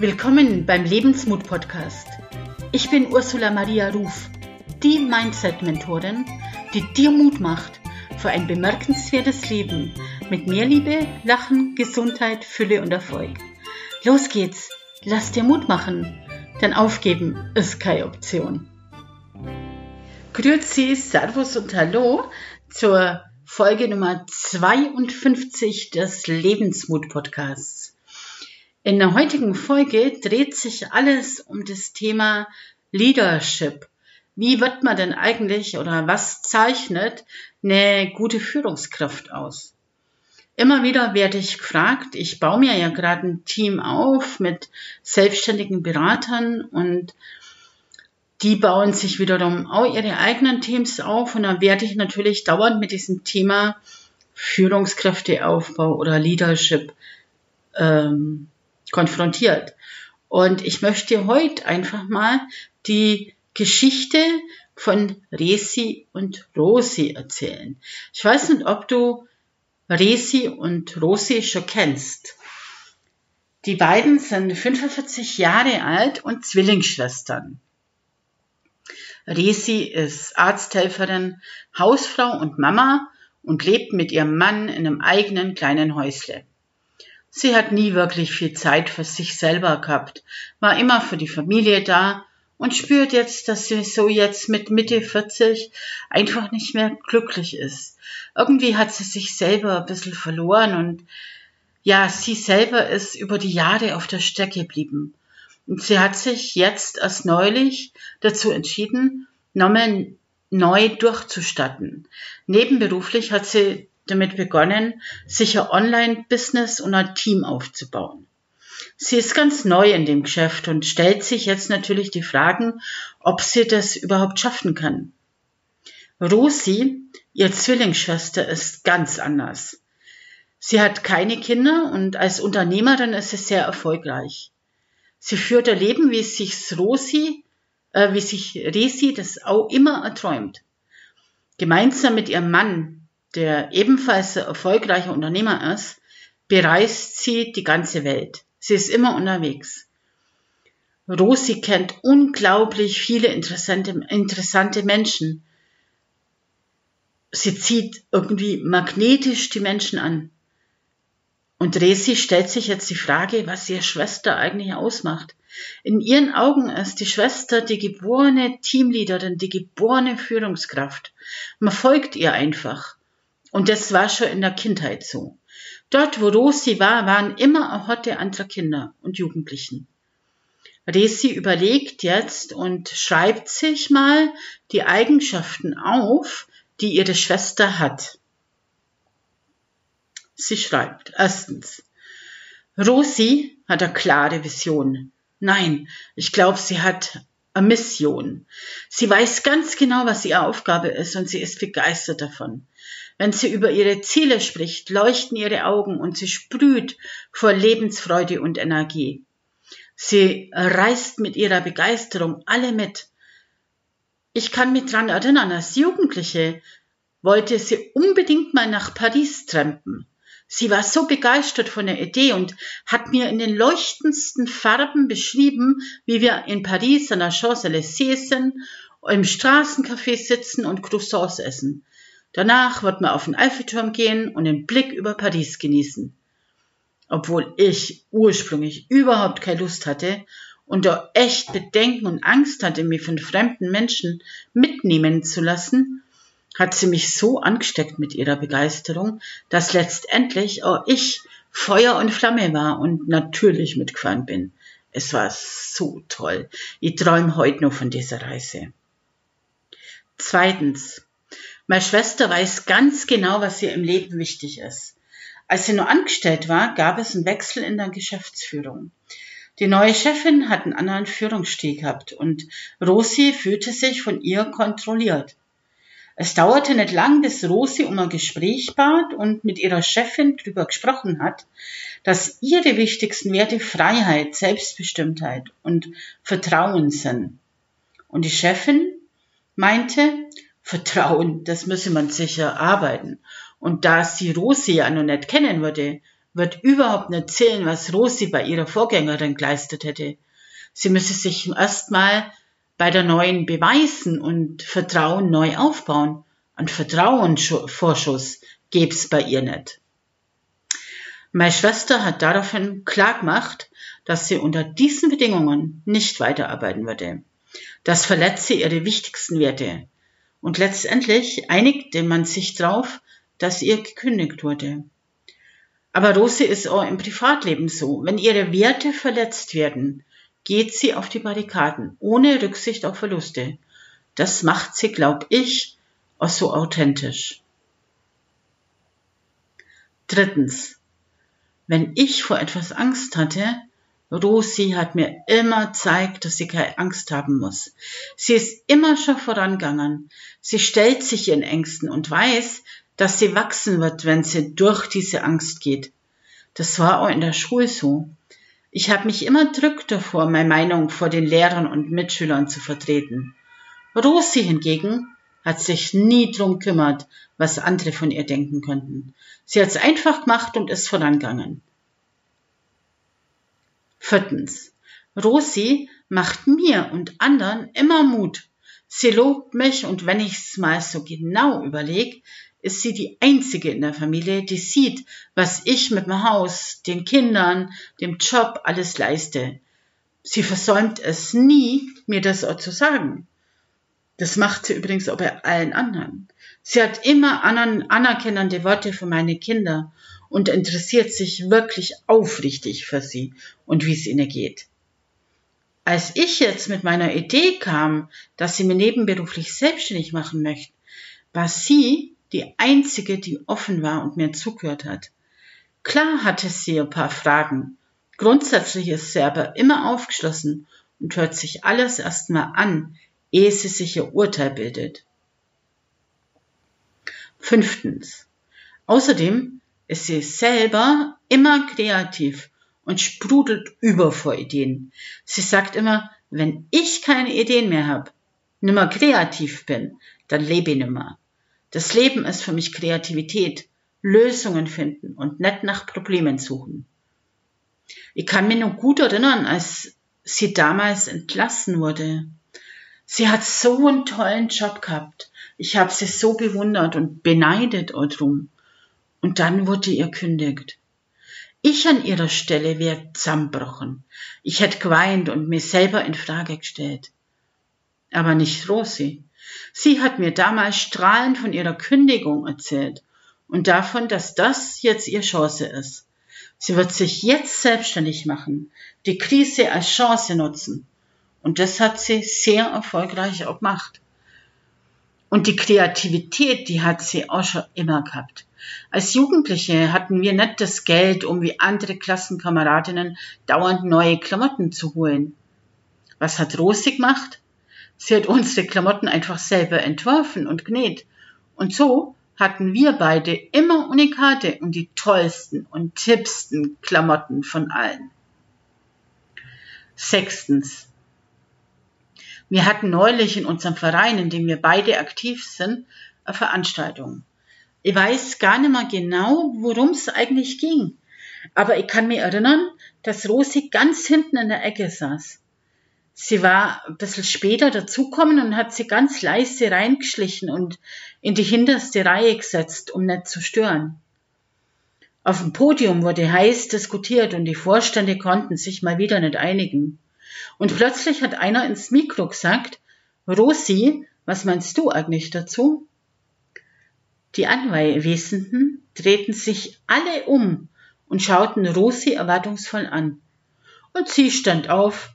Willkommen beim Lebensmut Podcast. Ich bin Ursula Maria Ruf, die Mindset-Mentorin, die dir Mut macht für ein bemerkenswertes Leben mit mehr Liebe, Lachen, Gesundheit, Fülle und Erfolg. Los geht's, lass dir Mut machen, denn aufgeben ist keine Option. Grüezi, Servus und Hallo zur Folge Nummer 52 des Lebensmut Podcasts. In der heutigen Folge dreht sich alles um das Thema Leadership. Wie wird man denn eigentlich oder was zeichnet eine gute Führungskraft aus? Immer wieder werde ich gefragt, ich baue mir ja gerade ein Team auf mit selbstständigen Beratern und die bauen sich wiederum auch ihre eigenen Teams auf und dann werde ich natürlich dauernd mit diesem Thema Führungskräfteaufbau oder Leadership ähm, konfrontiert. Und ich möchte heute einfach mal die Geschichte von Resi und Rosi erzählen. Ich weiß nicht, ob du Resi und Rosi schon kennst. Die beiden sind 45 Jahre alt und Zwillingsschwestern. Resi ist Arzthelferin, Hausfrau und Mama und lebt mit ihrem Mann in einem eigenen kleinen Häusle. Sie hat nie wirklich viel Zeit für sich selber gehabt, war immer für die Familie da und spürt jetzt, dass sie so jetzt mit Mitte 40 einfach nicht mehr glücklich ist. Irgendwie hat sie sich selber ein bisschen verloren und ja, sie selber ist über die Jahre auf der Strecke geblieben. Und sie hat sich jetzt erst neulich dazu entschieden, nochmal neu durchzustatten. Nebenberuflich hat sie damit begonnen, sich ein Online-Business und ein Team aufzubauen. Sie ist ganz neu in dem Geschäft und stellt sich jetzt natürlich die Fragen, ob sie das überhaupt schaffen kann. Rosi, ihr Zwillingsschwester, ist ganz anders. Sie hat keine Kinder und als Unternehmerin ist sie sehr erfolgreich. Sie führt ein Leben, wie sich Rosi, äh, wie sich Resi das auch immer erträumt. Gemeinsam mit ihrem Mann, der ebenfalls erfolgreicher Unternehmer ist, bereist sie die ganze Welt. Sie ist immer unterwegs. Rosi kennt unglaublich viele interessante, interessante Menschen. Sie zieht irgendwie magnetisch die Menschen an. Und Resi stellt sich jetzt die Frage, was ihre Schwester eigentlich ausmacht. In ihren Augen ist die Schwester die geborene Teamleaderin, die geborene Führungskraft. Man folgt ihr einfach. Und das war schon in der Kindheit so. Dort, wo Rosi war, waren immer eine Hotte anderer Kinder und Jugendlichen. Resi überlegt jetzt und schreibt sich mal die Eigenschaften auf, die ihre Schwester hat. Sie schreibt, erstens, Rosi hat eine klare Vision. Nein, ich glaube, sie hat eine Mission. Sie weiß ganz genau, was ihre Aufgabe ist und sie ist begeistert davon. Wenn sie über ihre Ziele spricht, leuchten ihre Augen und sie sprüht vor Lebensfreude und Energie. Sie reißt mit ihrer Begeisterung alle mit. Ich kann mich dran erinnern, als Jugendliche wollte sie unbedingt mal nach Paris trampen. Sie war so begeistert von der Idee und hat mir in den leuchtendsten Farben beschrieben, wie wir in Paris an der Champs-Élysées sind, im Straßencafé sitzen und Croissants essen. Danach wird man auf den Eiffelturm gehen und den Blick über Paris genießen. Obwohl ich ursprünglich überhaupt keine Lust hatte und da echt Bedenken und Angst hatte, mich von fremden Menschen mitnehmen zu lassen, hat sie mich so angesteckt mit ihrer Begeisterung, dass letztendlich auch ich Feuer und Flamme war und natürlich mitgefahren bin. Es war so toll. Ich träume heute noch von dieser Reise. Zweitens. Meine Schwester weiß ganz genau, was ihr im Leben wichtig ist. Als sie nur angestellt war, gab es einen Wechsel in der Geschäftsführung. Die neue Chefin hat einen anderen Führungsstil gehabt und Rosi fühlte sich von ihr kontrolliert. Es dauerte nicht lang, bis Rosi um ein Gespräch bat und mit ihrer Chefin darüber gesprochen hat, dass ihre wichtigsten Werte Freiheit, Selbstbestimmtheit und Vertrauen sind. Und die Chefin meinte, Vertrauen, das müsse man sicher arbeiten. Und da sie Rosi ja noch nicht kennen würde, wird überhaupt nicht zählen, was Rosi bei ihrer Vorgängerin geleistet hätte. Sie müsse sich erstmal bei der neuen beweisen und Vertrauen neu aufbauen. Ein Vertrauensvorschuss gäb's bei ihr nicht. Meine Schwester hat daraufhin klargemacht, dass sie unter diesen Bedingungen nicht weiterarbeiten würde. Das verletze ihre wichtigsten Werte. Und letztendlich einigte man sich darauf, dass ihr gekündigt wurde. Aber Rose ist auch im Privatleben so. Wenn ihre Werte verletzt werden, geht sie auf die Barrikaden, ohne Rücksicht auf Verluste. Das macht sie, glaub ich, auch so authentisch. Drittens. Wenn ich vor etwas Angst hatte, Rosi hat mir immer gezeigt, dass sie keine Angst haben muss. Sie ist immer schon vorangegangen. Sie stellt sich ihren Ängsten und weiß, dass sie wachsen wird, wenn sie durch diese Angst geht. Das war auch in der Schule so. Ich habe mich immer drückt davor, meine Meinung vor den Lehrern und Mitschülern zu vertreten. Rosi hingegen hat sich nie drum kümmert, was andere von ihr denken könnten. Sie hat's einfach gemacht und ist vorangegangen. Viertens. Rosi macht mir und anderen immer Mut. Sie lobt mich und wenn ich's mal so genau überleg, ist sie die einzige in der Familie, die sieht, was ich mit dem Haus, den Kindern, dem Job alles leiste. Sie versäumt es nie, mir das auch zu sagen. Das macht sie übrigens auch bei allen anderen. Sie hat immer anerkennende Worte für meine Kinder und interessiert sich wirklich aufrichtig für sie und wie es ihnen geht. Als ich jetzt mit meiner Idee kam, dass sie mir nebenberuflich selbstständig machen möchte, war sie die einzige, die offen war und mir zugehört hat. Klar hatte sie ein paar Fragen. Grundsätzlich ist sie aber immer aufgeschlossen und hört sich alles erstmal an, ehe sie sich ihr Urteil bildet. Fünftens. Außerdem ist sie selber immer kreativ und sprudelt über vor Ideen. Sie sagt immer, wenn ich keine Ideen mehr habe, nimmer kreativ bin, dann lebe ich nimmer. Das Leben ist für mich Kreativität, Lösungen finden und nicht nach Problemen suchen. Ich kann mich noch gut erinnern, als sie damals entlassen wurde. Sie hat so einen tollen Job gehabt. Ich habe sie so bewundert und beneidet drum. Und dann wurde ihr kündigt. Ich an ihrer Stelle wäre zusammenbrochen. Ich hätte geweint und mir selber in Frage gestellt. Aber nicht Rosi. Sie hat mir damals strahlend von ihrer Kündigung erzählt und davon, dass das jetzt ihre Chance ist. Sie wird sich jetzt selbstständig machen, die Krise als Chance nutzen. Und das hat sie sehr erfolgreich auch gemacht. Und die Kreativität, die hat sie auch schon immer gehabt. Als Jugendliche hatten wir nicht das Geld, um wie andere Klassenkameradinnen dauernd neue Klamotten zu holen. Was hat Rosi gemacht? Sie hat unsere Klamotten einfach selber entworfen und genäht. Und so hatten wir beide immer Unikate und die tollsten und tippsten Klamotten von allen. Sechstens. Wir hatten neulich in unserem Verein, in dem wir beide aktiv sind, eine Veranstaltung. Ich weiß gar nicht mehr genau, worum es eigentlich ging. Aber ich kann mich erinnern, dass Rosi ganz hinten in der Ecke saß. Sie war ein bisschen später dazukommen und hat sie ganz leise reingeschlichen und in die hinterste Reihe gesetzt, um nicht zu stören. Auf dem Podium wurde heiß diskutiert und die Vorstände konnten sich mal wieder nicht einigen. Und plötzlich hat einer ins Mikro gesagt, Rosi, was meinst du eigentlich dazu? Die Anwesenden drehten sich alle um und schauten Rosi erwartungsvoll an. Und sie stand auf,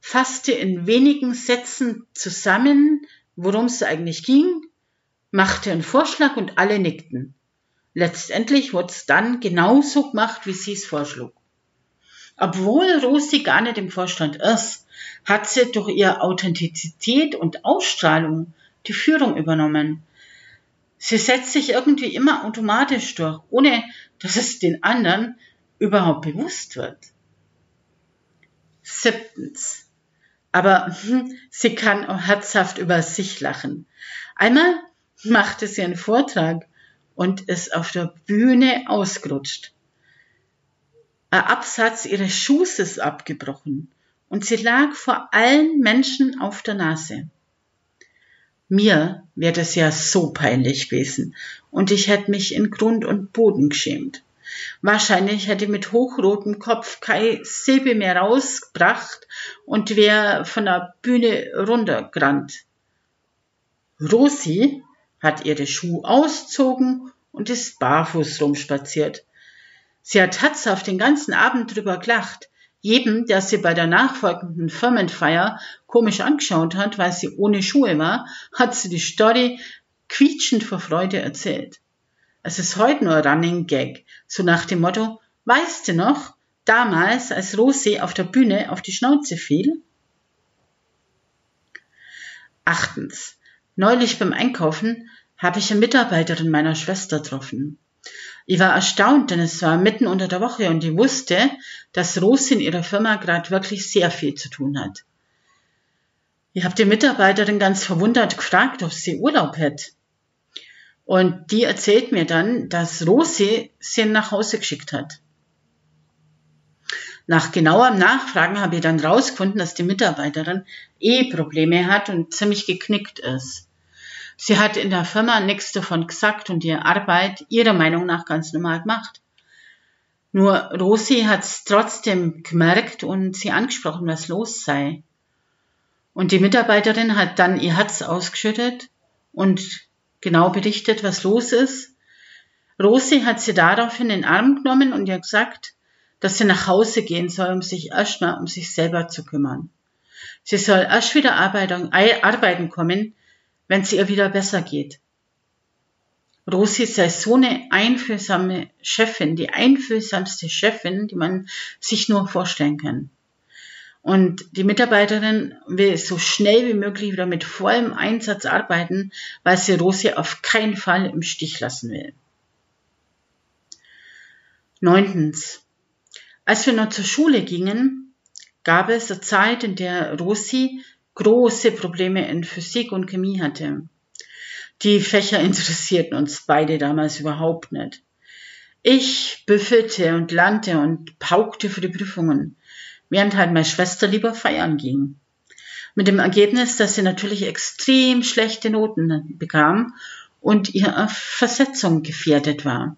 fasste in wenigen Sätzen zusammen, worum es eigentlich ging, machte einen Vorschlag und alle nickten. Letztendlich wurde es dann genauso gemacht, wie sie es vorschlug. Obwohl Rosi gar nicht im Vorstand ist, hat sie durch ihre Authentizität und Ausstrahlung die Führung übernommen. Sie setzt sich irgendwie immer automatisch durch, ohne dass es den anderen überhaupt bewusst wird. Siebtens. Aber hm, sie kann herzhaft über sich lachen. Einmal machte sie einen Vortrag und ist auf der Bühne ausgerutscht. Absatz ihres Schuhs ist abgebrochen und sie lag vor allen Menschen auf der Nase. Mir wäre das ja so peinlich gewesen und ich hätte mich in Grund und Boden geschämt. Wahrscheinlich hätte mit hochrotem Kopf kein Silbe mehr rausgebracht und wäre von der Bühne runtergerannt. Rosi hat ihre Schuhe auszogen und ist barfuß rumspaziert. Sie hat auf den ganzen Abend drüber gelacht. Jedem, der sie bei der nachfolgenden Firmenfeier komisch angeschaut hat, weil sie ohne Schuhe war, hat sie die Story quietschend vor Freude erzählt. Es ist heute nur Running Gag, so nach dem Motto, weißt du noch, damals, als Rosi auf der Bühne auf die Schnauze fiel? Achtens. Neulich beim Einkaufen habe ich eine Mitarbeiterin meiner Schwester getroffen. Ich war erstaunt, denn es war mitten unter der Woche und ich wusste, dass Rosi in ihrer Firma gerade wirklich sehr viel zu tun hat. Ich habe die Mitarbeiterin ganz verwundert gefragt, ob sie Urlaub hätte. Und die erzählt mir dann, dass Rosi sie nach Hause geschickt hat. Nach genauerem Nachfragen habe ich dann rausgefunden, dass die Mitarbeiterin eh Probleme hat und ziemlich geknickt ist. Sie hat in der Firma nichts davon gesagt und ihre Arbeit ihrer Meinung nach ganz normal gemacht. Nur Rosi hat es trotzdem gemerkt und sie angesprochen, was los sei. Und die Mitarbeiterin hat dann ihr Herz ausgeschüttet und genau berichtet, was los ist. Rosi hat sie daraufhin in den Arm genommen und ihr gesagt, dass sie nach Hause gehen soll, um sich erstmal um sich selber zu kümmern. Sie soll erst wieder arbeiten kommen, wenn es ihr wieder besser geht. Rosi sei so eine einfühlsame Chefin, die einfühlsamste Chefin, die man sich nur vorstellen kann. Und die Mitarbeiterin will so schnell wie möglich wieder mit vollem Einsatz arbeiten, weil sie Rosi auf keinen Fall im Stich lassen will. Neuntens. Als wir noch zur Schule gingen, gab es eine Zeit, in der Rosi große Probleme in Physik und Chemie hatte. Die Fächer interessierten uns beide damals überhaupt nicht. Ich büffelte und lernte und paukte für die Prüfungen, während halt meine Schwester lieber feiern ging. Mit dem Ergebnis, dass sie natürlich extrem schlechte Noten bekam und ihre Versetzung gefährdet war.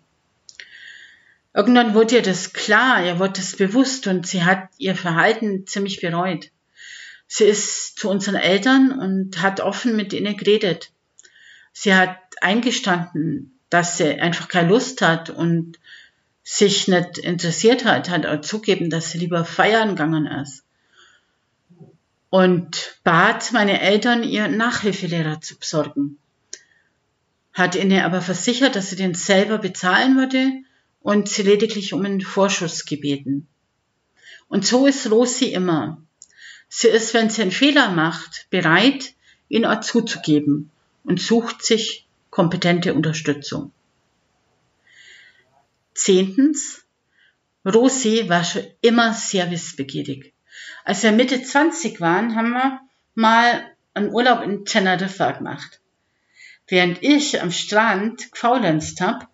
Irgendwann wurde ihr das klar, ihr wurde das bewusst und sie hat ihr Verhalten ziemlich bereut. Sie ist zu unseren Eltern und hat offen mit ihnen geredet. Sie hat eingestanden, dass sie einfach keine Lust hat und sich nicht interessiert hat, hat auch zugeben, dass sie lieber feiern gegangen ist. Und bat meine Eltern, ihr Nachhilfelehrer zu besorgen. Hat ihnen aber versichert, dass sie den selber bezahlen würde und sie lediglich um einen Vorschuss gebeten. Und so ist Rosi immer. Sie ist, wenn sie einen Fehler macht, bereit, ihn auch zuzugeben und sucht sich kompetente Unterstützung. Zehntens, Rosi war schon immer sehr wissbegierig. Als wir Mitte 20 waren, haben wir mal einen Urlaub in Teneriffa gemacht. Während ich am Strand gefaulenzt habe,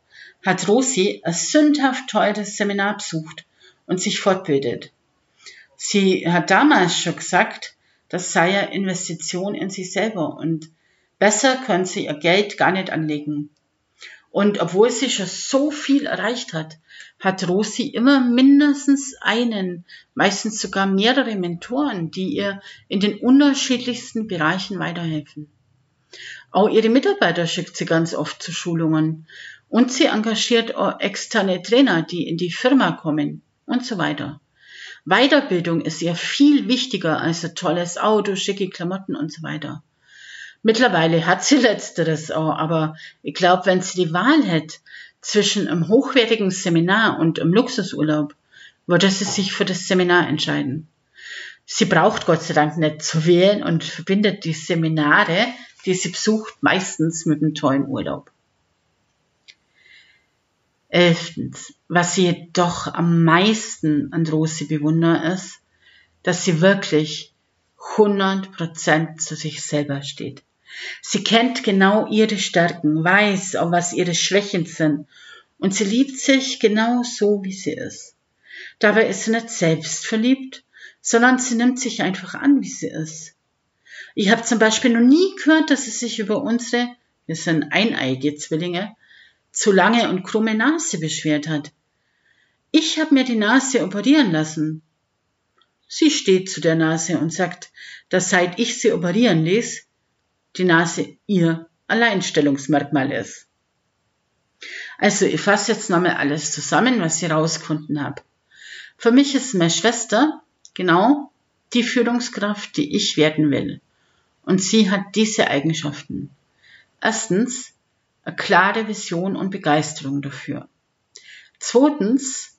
hat Rosi ein sündhaft teures Seminar besucht und sich fortbildet. Sie hat damals schon gesagt, das sei ja Investition in sich selber und besser können sie ihr Geld gar nicht anlegen. Und obwohl sie schon so viel erreicht hat, hat Rosi immer mindestens einen, meistens sogar mehrere Mentoren, die ihr in den unterschiedlichsten Bereichen weiterhelfen. Auch ihre Mitarbeiter schickt sie ganz oft zu Schulungen und sie engagiert auch externe Trainer, die in die Firma kommen und so weiter. Weiterbildung ist ihr viel wichtiger als ein tolles Auto, schicke Klamotten und so weiter. Mittlerweile hat sie letzteres auch, aber ich glaube, wenn sie die Wahl hätte zwischen einem hochwertigen Seminar und einem Luxusurlaub, würde sie sich für das Seminar entscheiden. Sie braucht Gott sei Dank nicht zu wählen und verbindet die Seminare, die sie besucht, meistens mit einem tollen Urlaub. Elftens, was sie doch am meisten an Rosi bewundere, ist, dass sie wirklich 100% zu sich selber steht. Sie kennt genau ihre Stärken, weiß auch, was ihre Schwächen sind und sie liebt sich genau so, wie sie ist. Dabei ist sie nicht selbst verliebt, sondern sie nimmt sich einfach an, wie sie ist. Ich habe zum Beispiel noch nie gehört, dass sie sich über unsere, wir sind eineige Zwillinge, zu lange und krumme Nase beschwert hat. Ich habe mir die Nase operieren lassen. Sie steht zu der Nase und sagt, dass seit ich sie operieren ließ, die Nase ihr Alleinstellungsmerkmal ist. Also ich fasse jetzt nochmal alles zusammen, was ich rausgefunden habe. Für mich ist meine Schwester genau die Führungskraft, die ich werden will. Und sie hat diese Eigenschaften. Erstens, eine klare Vision und Begeisterung dafür. Zweitens,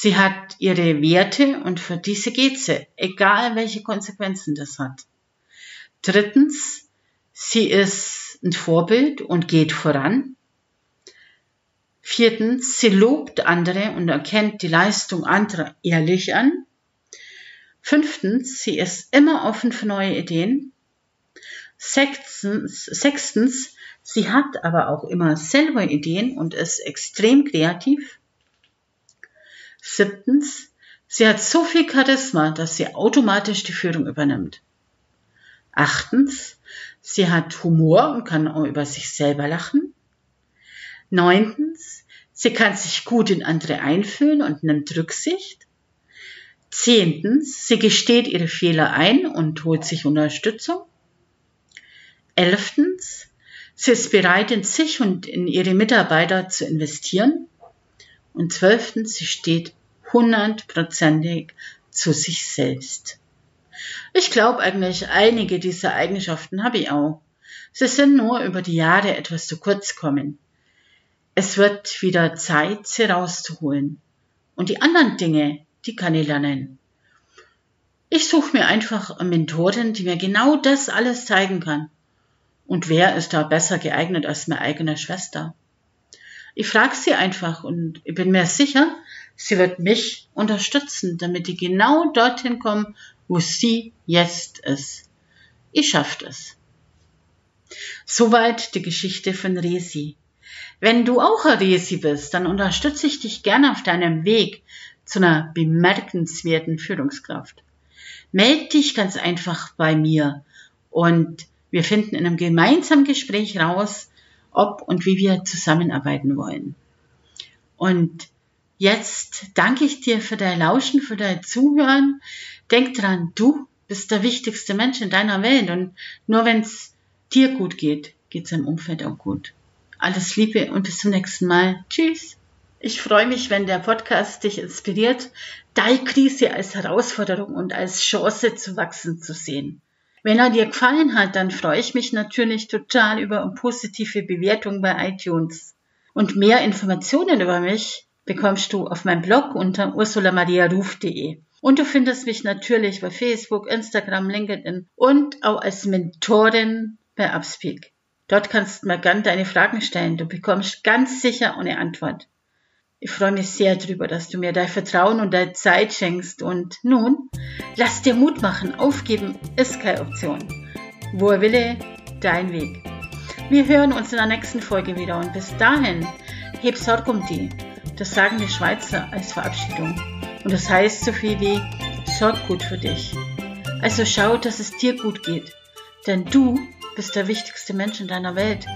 sie hat ihre Werte und für diese geht sie, egal welche Konsequenzen das hat. Drittens, sie ist ein Vorbild und geht voran. Viertens, sie lobt andere und erkennt die Leistung anderer ehrlich an. Fünftens, sie ist immer offen für neue Ideen. Sechstens, sechstens, sie hat aber auch immer selber Ideen und ist extrem kreativ. Siebtens, sie hat so viel Charisma, dass sie automatisch die Führung übernimmt. Achtens, sie hat Humor und kann auch über sich selber lachen. Neuntens, sie kann sich gut in andere einfühlen und nimmt Rücksicht. Zehntens, sie gesteht ihre Fehler ein und holt sich Unterstützung. Elftens, sie ist bereit, in sich und in ihre Mitarbeiter zu investieren. Und zwölftens, sie steht hundertprozentig zu sich selbst. Ich glaube eigentlich, einige dieser Eigenschaften habe ich auch. Sie sind nur über die Jahre etwas zu kurz kommen. Es wird wieder Zeit, sie rauszuholen. Und die anderen Dinge, die kann ich lernen. Ich suche mir einfach eine Mentorin, die mir genau das alles zeigen kann. Und wer ist da besser geeignet als meine eigene Schwester? Ich frage sie einfach und ich bin mir sicher, sie wird mich unterstützen, damit ich genau dorthin komme, wo sie jetzt ist. Ich schaffe es. Soweit die Geschichte von Resi. Wenn du auch ein Resi bist, dann unterstütze ich dich gerne auf deinem Weg zu einer bemerkenswerten Führungskraft. Meld dich ganz einfach bei mir und wir finden in einem gemeinsamen Gespräch raus, ob und wie wir zusammenarbeiten wollen. Und jetzt danke ich dir für dein Lauschen, für dein Zuhören. Denk dran, du bist der wichtigste Mensch in deiner Welt und nur wenn es dir gut geht, geht es im Umfeld auch gut. Alles Liebe und bis zum nächsten Mal. Tschüss. Ich freue mich, wenn der Podcast dich inspiriert, deine Krise als Herausforderung und als Chance zu wachsen zu sehen. Wenn er dir gefallen hat, dann freue ich mich natürlich total über positive Bewertung bei iTunes. Und mehr Informationen über mich bekommst du auf meinem Blog unter ursulamariaruf.de. Und du findest mich natürlich bei Facebook, Instagram, LinkedIn und auch als Mentorin bei Upspeak. Dort kannst du mir gern deine Fragen stellen. Du bekommst ganz sicher eine Antwort. Ich freue mich sehr darüber, dass du mir dein Vertrauen und deine Zeit schenkst. Und nun, lass dir Mut machen. Aufgeben ist keine Option. Wo er wille, dein Weg. Wir hören uns in der nächsten Folge wieder und bis dahin, heb Sorg um die. Das sagen die Schweizer als Verabschiedung. Und das heißt so viel wie, sorg gut für dich. Also schau, dass es dir gut geht. Denn du bist der wichtigste Mensch in deiner Welt.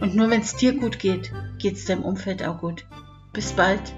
Und nur wenn es dir gut geht, geht es deinem Umfeld auch gut. Bis bald.